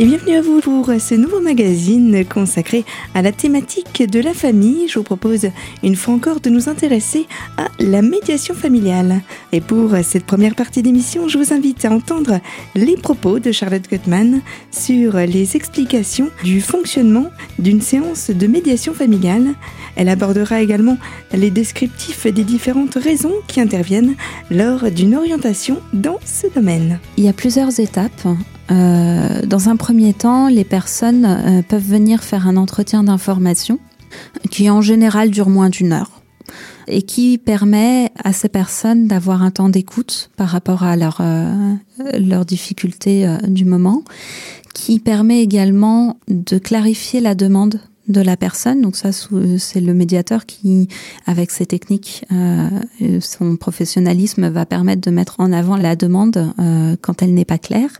Et bienvenue à vous pour ce nouveau magazine consacré à la thématique de la famille. Je vous propose une fois encore de nous intéresser à la médiation familiale. Et pour cette première partie d'émission, je vous invite à entendre les propos de Charlotte Gutmann sur les explications du fonctionnement d'une séance de médiation familiale. Elle abordera également les descriptifs des différentes raisons qui interviennent lors d'une orientation dans ce domaine. Il y a plusieurs étapes euh, dans un premier temps, les personnes euh, peuvent venir faire un entretien d'information qui en général dure moins d'une heure et qui permet à ces personnes d'avoir un temps d'écoute par rapport à leurs leur euh, difficultés du moment, qui permet également de clarifier la demande de la personne. Donc ça, c'est le médiateur qui, avec ses techniques, euh, son professionnalisme, va permettre de mettre en avant la demande euh, quand elle n'est pas claire.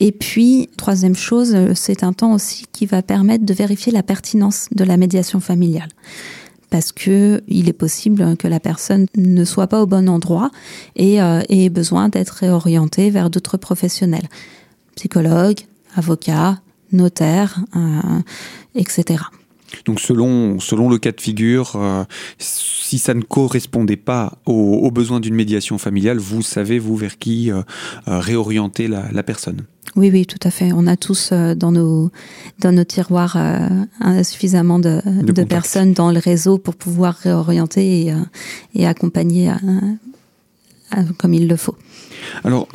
Et puis, troisième chose, c'est un temps aussi qui va permettre de vérifier la pertinence de la médiation familiale. Parce que il est possible que la personne ne soit pas au bon endroit et euh, ait besoin d'être réorientée vers d'autres professionnels, psychologues, avocats, notaire, euh, etc. Donc selon, selon le cas de figure, euh, si ça ne correspondait pas aux, besoins d'une médiation familiale, vous savez, vous, vers qui euh, réorienter la, personne. Oui, oui, tout à fait. On a tous dans, nos, dans nos tiroirs suffisamment de, de, personnes dans le réseau pour pouvoir réorienter et, et accompagner comme il le faut. Alors,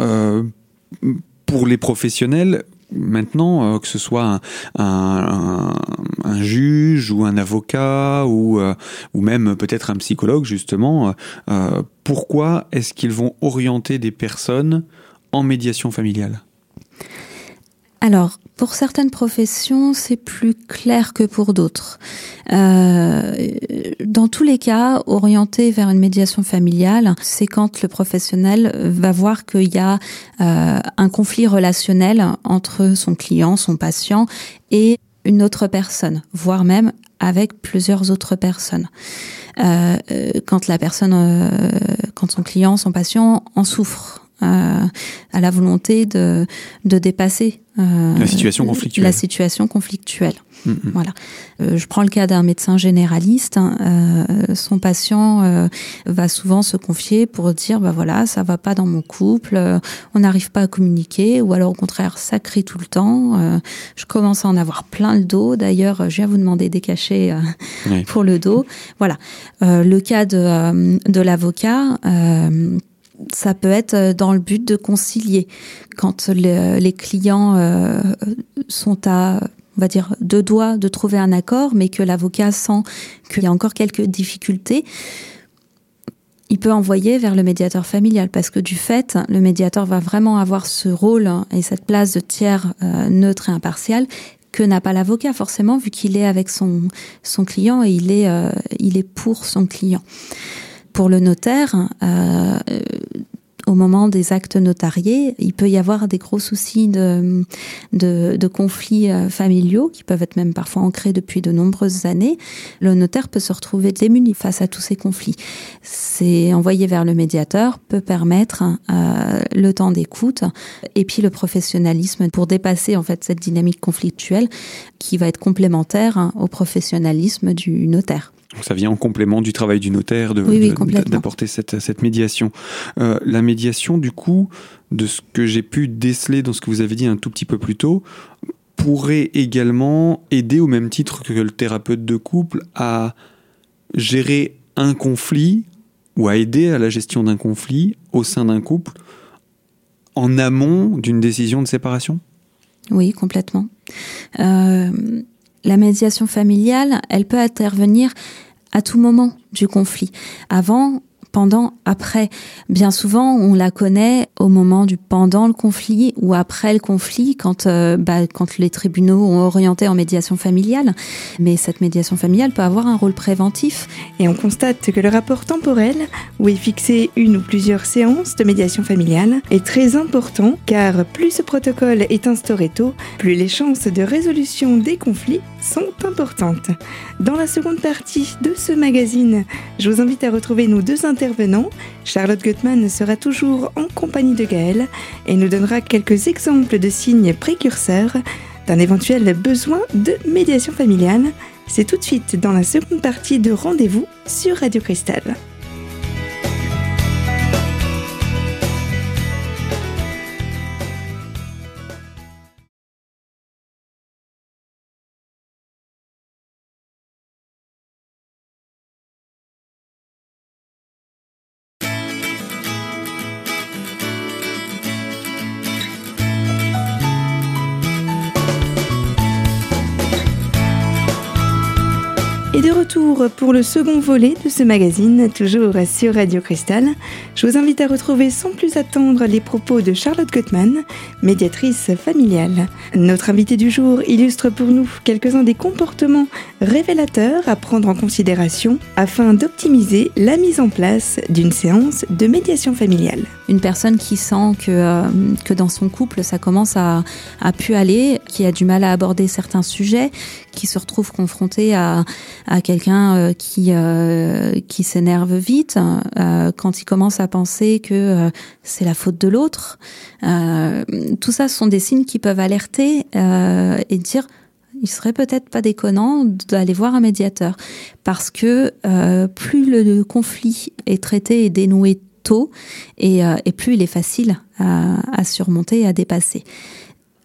pour les professionnels, maintenant, euh, que ce soit un, juge ou un avocat ou, euh, ou même peut-être un psychologue, justement, euh, pourquoi est-ce qu'ils vont orienter des personnes en médiation familiale? Alors, pour certaines professions, c'est plus clair que pour d'autres. Dans tous les cas, orienter vers une médiation familiale, c'est quand le professionnel va voir qu'il y a euh, un conflit relationnel entre son client, son patient et une autre personne, voire même avec plusieurs autres personnes. Euh, quand la personne, quand son client, son patient en souffre, à la volonté de, de dépasser euh, la situation conflictuelle. La situation conflictuelle. Mm, mm. Voilà. Euh, je prends le cas d'un médecin généraliste. Hein, euh, son patient euh, va souvent se confier pour dire bah voilà ça va pas dans mon couple, euh, on n'arrive pas à communiquer, ou alors au contraire ça crie tout le temps. je commence à en avoir plein le dos. D'ailleurs, je viens vous demander des cachets pour le dos. Voilà. le cas de, de l'avocat ça peut être euh, dans le but de concilier. Quand les clients euh, sont à on va dire deux doigts de trouver un accord, mais que l'avocat sent qu'il y a encore quelques difficultés, il peut envoyer vers le médiateur familial parce que du fait, le médiateur va vraiment avoir ce rôle et cette place de tiers euh, neutre et impartial que n'a pas l'avocat forcément vu qu'il est avec son son client et il est il est pour son client pour le notaire, euh, au moment des actes notariés, il peut y avoir des gros soucis de, de, conflits euh, familiaux qui peuvent être même parfois ancrés depuis de nombreuses années. Le notaire peut se retrouver démuni face à tous ces conflits. C'est envoyé vers le médiateur peut permettre euh, le temps d'écoute et puis le professionnalisme pour dépasser en fait cette dynamique conflictuelle qui va être complémentaire hein, au professionnalisme du notaire. Ça vient en complément du travail du notaire d'apporter cette, cette, médiation. Euh, la médiation, du coup, de ce que j'ai pu déceler dans ce que vous avez dit un tout petit peu plus tôt, pourrait également aider au même titre que le thérapeute de couple à gérer un conflit ou à aider à la gestion d'un conflit au sein d'un couple en amont d'une décision de séparation? Oui, complètement. Euh, la médiation familiale, elle peut intervenir à tout moment du conflit. Avant, pendant, après. Bien souvent, on la connaît au moment du pendant le conflit ou après le conflit, quand, euh, bah, quand les tribunaux ont orienté en médiation familiale. Mais cette médiation familiale peut avoir un rôle préventif. Et on constate que le rapport temporel, où est fixé une ou plusieurs séances de médiation familiale, est très important, car plus ce protocole est instauré tôt, plus les chances de résolution des conflits sont importantes. Dans la seconde partie de ce magazine, je vous invite à retrouver nos deux intervenants. Charlotte Gutmann sera toujours en compagnie de Gaël et nous donnera quelques exemples de signes précurseurs d'un éventuel besoin de médiation familiale. C'est tout de suite dans la seconde partie de Rendez-vous sur Radio Cristal. Et de retour pour le second volet de ce magazine, toujours sur Radio Cristal, je vous invite à retrouver sans plus attendre les propos de Charlotte Gottman, médiatrice familiale. Notre invité du jour illustre pour nous quelques-uns des comportements révélateurs à prendre en considération afin d'optimiser la mise en place d'une séance de médiation familiale. Une personne qui sent que, euh, que dans son couple ça commence à, à pu aller, qui a du mal à aborder certains sujets, qui se retrouve confrontée à à quelqu'un euh, qui euh, qui s'énerve vite euh, quand il commence à penser que c'est la faute de l'autre. tout ça sont des signes qui peuvent alerter et dire il serait peut-être pas déconnant d'aller voir un médiateur parce que plus le, conflit est traité et dénoué tôt et, et plus il est facile à, à surmonter et à dépasser.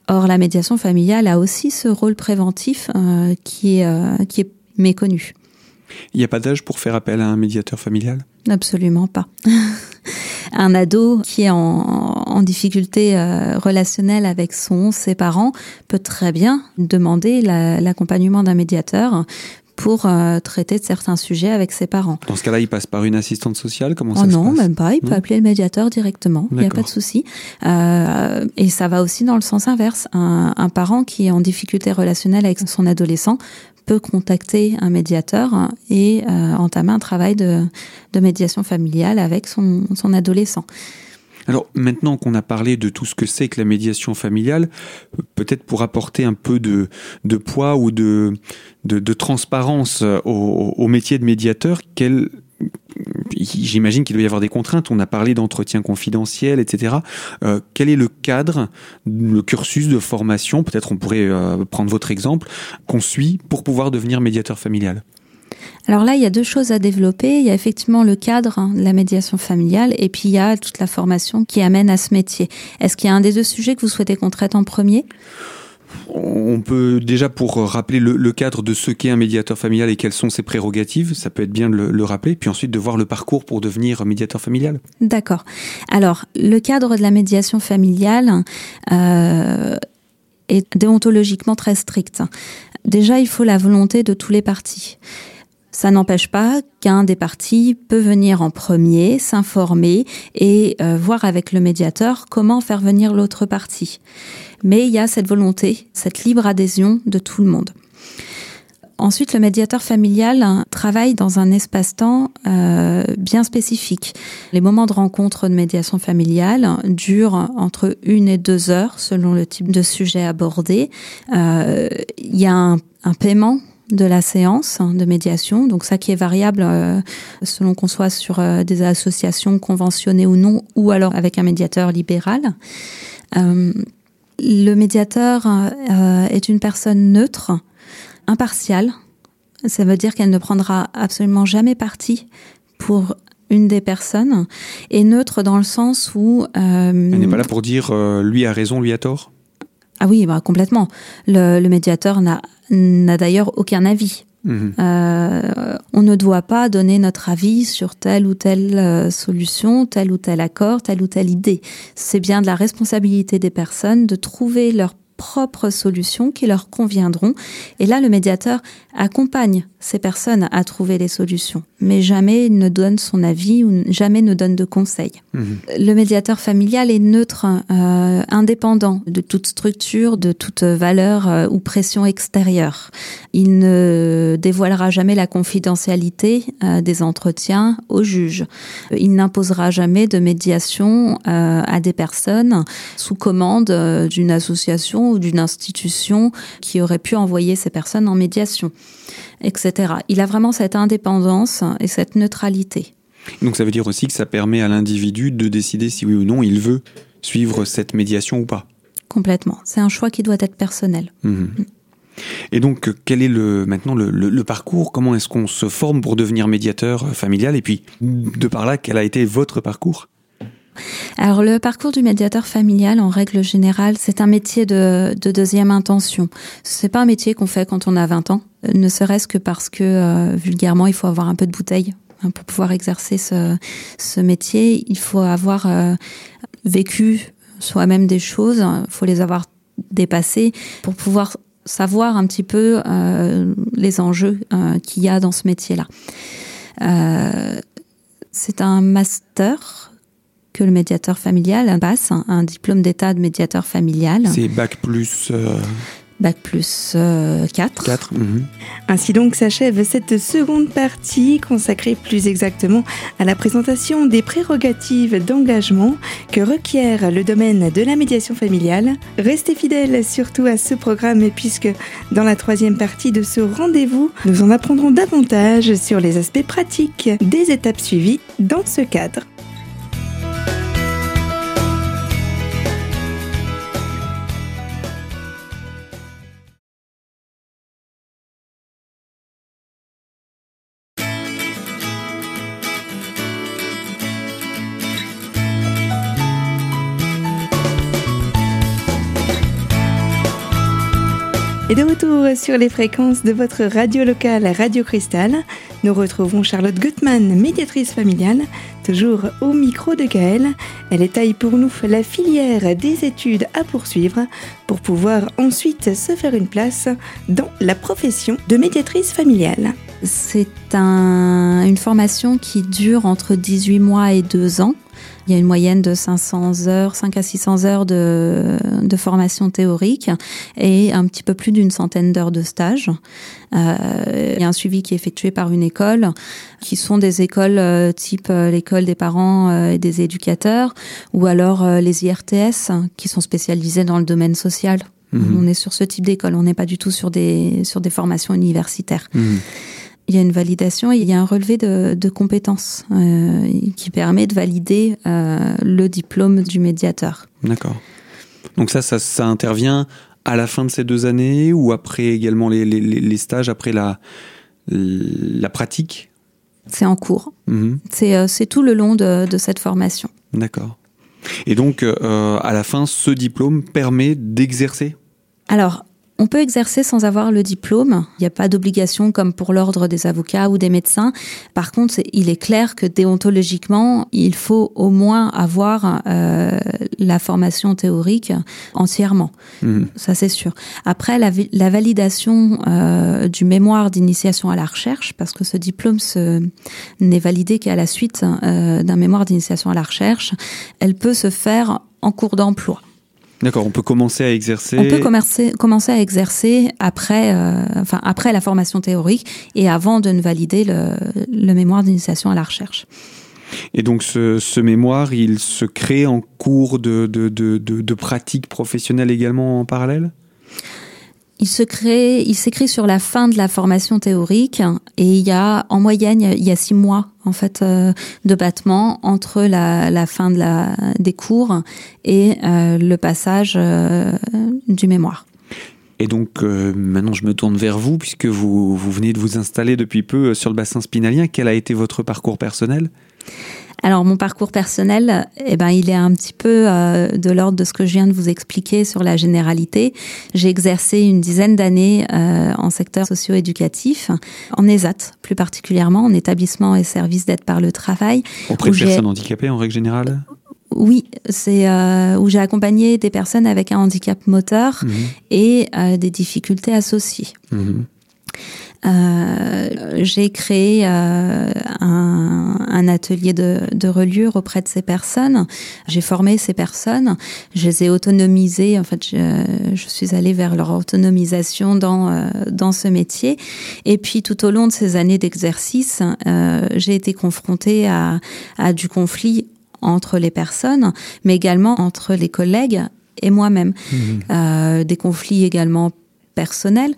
Or, la médiation familiale a aussi ce rôle préventif euh, qui, est, euh, qui est méconnu. Il n'y a pas d'âge pour faire appel à un médiateur familial? Absolument pas. un ado qui est en, en difficulté euh, relationnelle avec son ses parents peut très bien demander l'accompagnement d'un médiateur pour euh, traiter de certains sujets avec ses parents. Dans ce cas-là, il passe par une assistante sociale Comment oh ça non, se passe? même pas. Il peut appeler le médiateur directement. Il n'y a pas de souci. Euh, et ça va aussi dans le sens inverse. Un, un parent qui est en difficulté relationnelle avec son adolescent peut contacter un médiateur et euh, entamer un travail de, de médiation familiale avec son, son adolescent. Alors maintenant qu'on a parlé de tout ce que c'est que la médiation familiale, peut-être pour apporter un peu de, de poids ou de, de, transparence au, métier de médiateur, quel, J'imagine qu'il doit y avoir des contraintes. On a parlé d'entretien confidentiel, etc. Euh, quel est le cadre, le cursus de formation? Peut-être on pourrait euh, prendre votre exemple qu'on suit pour pouvoir devenir médiateur familial. Alors là, il y a deux choses à développer. Il y a effectivement le cadre hein, de la médiation familiale et puis il y a toute la formation qui amène à ce métier. Est-ce qu'il y a un des deux sujets que vous souhaitez qu'on traite en premier? On peut déjà pour rappeler le, cadre de ce qu'est un médiateur familial et quelles sont ses prérogatives, ça peut être bien de le, rappeler, puis ensuite de voir le parcours pour devenir médiateur familial. D'accord. Alors, le cadre de la médiation familiale euh, est déontologiquement très strict. Déjà, il faut la volonté de tous les partis. Ça n'empêche pas qu'un des partis peut venir en premier, s'informer et euh, voir avec le médiateur comment faire venir l'autre parti. Mais il y a cette volonté, cette libre adhésion de tout le monde. Ensuite, le médiateur familial travaille dans un espace-temps euh, bien spécifique. Les moments de rencontre de médiation familiale durent entre une et deux heures selon le type de sujet abordé. Euh, il y a un paiement de la séance de médiation, donc ça qui est variable euh, selon qu'on soit sur euh, des associations conventionnées ou non, ou alors avec un médiateur libéral. Euh, le médiateur est une personne neutre, impartiale. Ça veut dire qu'elle ne prendra absolument jamais parti pour une des personnes, et neutre dans le sens où... Elle n'est pas là pour dire lui a raison, lui a tort? Ah oui, bah, complètement. Le, le médiateur n'a d'ailleurs aucun avis. Mhm. Euh, on ne doit pas donner notre avis sur telle ou telle euh, solution, tel ou tel accord, telle ou telle idée. C'est bien de la responsabilité des personnes de trouver leur propres solutions qui leur conviendront. Et là, le médiateur accompagne ces personnes à trouver les solutions, mais jamais ne donne son avis ou jamais ne donne de conseils. Mhm. Le médiateur familial est neutre, euh, indépendant de toute structure, de toute valeur euh, ou pression extérieure. Il ne dévoilera jamais la confidentialité euh, des entretiens au juge. Il n'imposera jamais de médiation à des personnes sous commande d'une association ou d'une institution qui aurait pu envoyer ces personnes en médiation etc. Il a vraiment cette indépendance et cette neutralité. Donc ça veut dire aussi que ça permet à l'individu de décider si oui ou non il veut suivre cette médiation ou pas. complètement. C'est un choix qui doit être personnel. Mmh. Et donc, quel est le, maintenant le, parcours? Comment est-ce qu'on se forme pour devenir médiateur familial? Et puis, de par là, quel a été votre parcours? Alors le parcours du médiateur familial, en règle générale, c'est un métier de, deuxième intention. C'est pas un métier qu'on fait quand on a 20 ans, ne serait-ce que parce que euh, vulgairement, il faut avoir un peu de bouteille hein, pour pouvoir exercer ce, ce métier. Il faut avoir euh, vécu soi-même des choses, il faut les avoir dépassées pour pouvoir savoir un petit peu euh, les enjeux euh, qu'il y a dans ce métier-là. Euh, c'est un master que le médiateur familial passe, un, diplôme d'état de médiateur familial. C'est bac plus. Bac plus 4. Euh, 4. Mhm. Ainsi donc s'achève cette seconde partie consacrée plus exactement à la présentation des prérogatives d'engagement que requiert le domaine de la médiation familiale. Restez fidèles surtout à ce programme puisque dans la troisième partie de ce rendez-vous, nous en apprendrons davantage sur les aspects pratiques des étapes suivies dans ce cadre. De retour sur les fréquences de votre radio locale Radio Cristal, nous retrouvons Charlotte Gutmann, médiatrice familiale, toujours au micro de Gaëlle. Elle étaille pour nous la filière des études à poursuivre pour pouvoir ensuite se faire une place dans la profession de médiatrice familiale. C'est une formation qui dure entre 18 mois et 2 ans il y a une moyenne de 500 heures, 5 à 600 heures de, de formation théorique et un petit peu plus d'une centaine d'heures de stage. Euh, il y a un suivi qui est effectué par une école, qui sont des écoles euh, type euh, l'école des parents euh, et des éducateurs, ou alors les IRTS, qui sont spécialisés dans le domaine social. Mhm. On est sur ce type d'école, on n'est pas du tout sur des, sur des formations universitaires. Mhm il y a une validation et il y a un relevé de, de compétences euh, qui permet de valider euh, le diplôme du médiateur. D'accord. Donc ça, ça, ça, intervient à la fin de ces deux années ou après également les, les, les stages, après la, la pratique? C'est en cours. Mhm. Euh, c'est tout le long de, de cette formation. D'accord. Et donc, euh, à la fin, ce diplôme permet d'exercer? Alors, on peut exercer sans avoir le diplôme. Il n'y a pas d'obligation comme pour l'ordre des avocats ou des médecins. Par contre, il est clair que déontologiquement, il faut au moins avoir euh, la formation théorique entièrement. Mmh. Ça, c'est sûr. Après, la, validation euh, du mémoire d'initiation à la recherche, parce que ce diplôme n'est validé qu'à la suite euh, d'un mémoire d'initiation à la recherche, elle peut se faire en cours d'emploi. D'accord, on peut commencer à exercer. On peut commencer, commencer à exercer après, euh, enfin après la formation théorique et avant de ne valider le, le mémoire d'initiation à la recherche. Et donc ce, ce, mémoire, il se crée en cours de, de, de, de, de pratique professionnelle également en parallèle? Il se crée, il s'écrit sur la fin de la formation théorique et il y a en moyenne il y a six mois en fait euh, de battement entre la, fin de la des cours et euh, le passage euh, du mémoire. Et donc maintenant je me tourne vers vous puisque vous vous venez de vous installer depuis peu sur le bassin spinalien. Quel a été votre parcours personnel? Alors mon parcours personnel, eh ben il est un petit peu euh, de l'ordre de ce que je viens de vous expliquer sur la généralité. J'ai exercé une dizaine d'années euh, en secteur socio-éducatif, en ESAT plus particulièrement, en établissement et service d'aide par le travail. Auprès de personnes handicapées en règle générale? Oui, c'est euh, où j'ai accompagné des personnes avec un handicap moteur mmh. et des difficultés associées. Mmh. Euh, j'ai créé euh, un, un, atelier de, de, reliure auprès de ces personnes. J'ai formé ces personnes. Je les ai autonomisées. En fait, je, je suis allée vers leur autonomisation dans euh, dans ce métier. Et puis, tout au long de ces années d'exercice, j'ai été confrontée à, à du conflit entre les personnes, mais également entre les collègues et moi-même. Mmh. Des conflits également personnel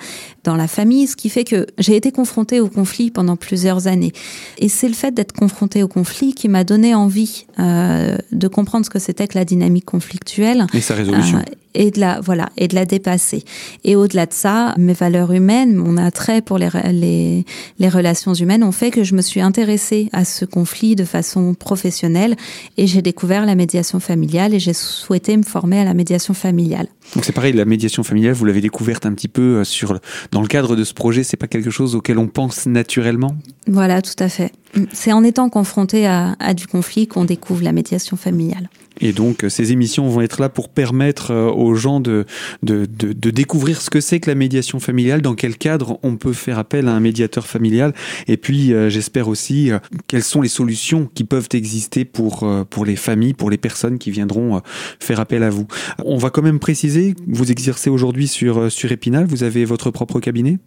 dans la famille, ce qui fait que j'ai été confrontée au conflit pendant plusieurs années. Et c'est le fait d'être confrontée au conflit qui m'a donné envie euh, de comprendre ce que c'était que la dynamique conflictuelle. Et sa résolution. Euh, et de la voilà et de la dépasser. Et au-delà de ça, mes valeurs humaines, mon attrait pour les, les, les relations humaines ont fait que je me suis intéressée à ce conflit de façon professionnelle et j'ai découvert la médiation familiale et j'ai souhaité me former à la médiation familiale. Donc c'est pareil, la médiation familiale, vous l'avez découverte un petit peu euh, sur dans le cadre de ce projet. C'est pas quelque chose auquel on pense naturellement? Voilà, tout à fait. C'est en étant confronté à, à du conflit qu'on découvre la médiation familiale. Et donc, euh, ces émissions vont être là pour permettre euh, aux gens de, de, de, découvrir ce que c'est que la médiation familiale, dans quel cadre on peut faire appel à un médiateur familial, et puis euh, j'espère aussi quelles sont les solutions qui peuvent exister pour, pour les familles, pour les personnes qui viendront faire appel à vous. On va quand même préciser, vous exercez aujourd'hui sur, sur Épinal, vous avez votre propre cabinet?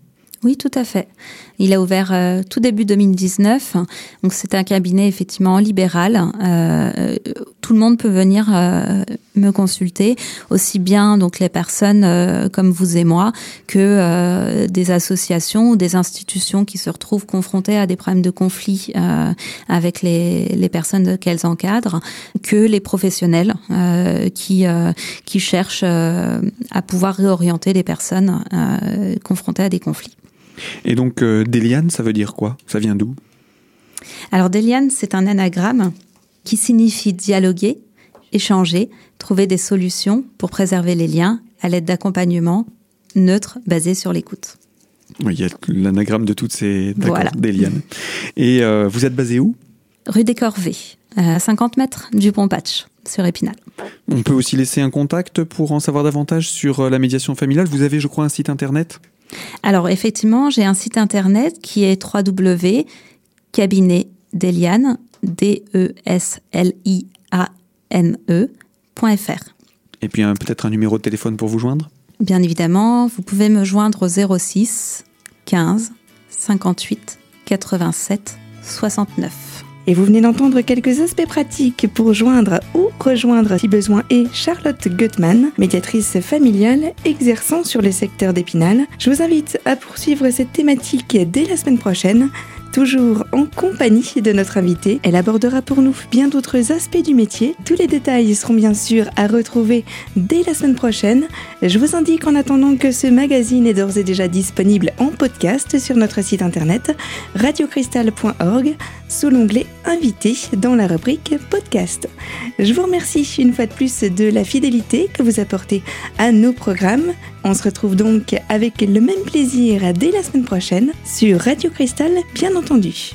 Oui, tout à fait. Il a ouvert tout début 2019. Donc c'est un cabinet effectivement libéral. Tout le monde peut venir euh, me consulter, aussi bien donc les personnes euh, comme vous et moi que euh, des associations ou des institutions qui se retrouvent confrontées à des problèmes de conflit avec les, les personnes qu'elles encadrent, que les professionnels qui qui cherchent à pouvoir réorienter les personnes confrontées à des conflits. Et donc, Déliane, ça veut dire quoi? Ça vient d'où? Alors, Déliane, c'est un anagramme qui signifie dialoguer, échanger, trouver des solutions pour préserver les liens à l'aide d'accompagnement neutre basé sur l'écoute. Oui, il y a l'anagramme de toutes ces voilà. Déliane. Et euh, vous êtes basé où? Rue des Corvées, à 50 mètres du Pont Patch, sur Épinal. On peut aussi laisser un contact pour en savoir davantage sur euh, la médiation familiale. Vous avez, je crois, un site internet? Alors effectivement, j'ai un site internet qui est www.cabinetdeliane, d e s l i a n e.fr. Et puis peut-être un numéro de téléphone pour vous joindre? Bien évidemment, vous pouvez me joindre au 06 15 58 87 69. Et vous venez d'entendre quelques aspects pratiques pour joindre ou rejoindre si besoin et Charlotte Gutmann, médiatrice familiale exerçant sur le secteur d'Épinal. Je vous invite à poursuivre cette thématique dès la semaine prochaine toujours en compagnie de notre invitée. Elle abordera pour nous bien d'autres aspects du métier. Tous les détails seront bien sûr à retrouver dès la semaine prochaine. Je vous indique en attendant que ce magazine est d'ores et déjà disponible en podcast sur notre site internet radiocristal.org sous l'onglet Invité dans la rubrique podcast. Je vous remercie une fois de plus de la fidélité que vous apportez à nos programmes. On se retrouve donc avec le même plaisir dès la semaine prochaine sur Radio Cristal, bien entendu.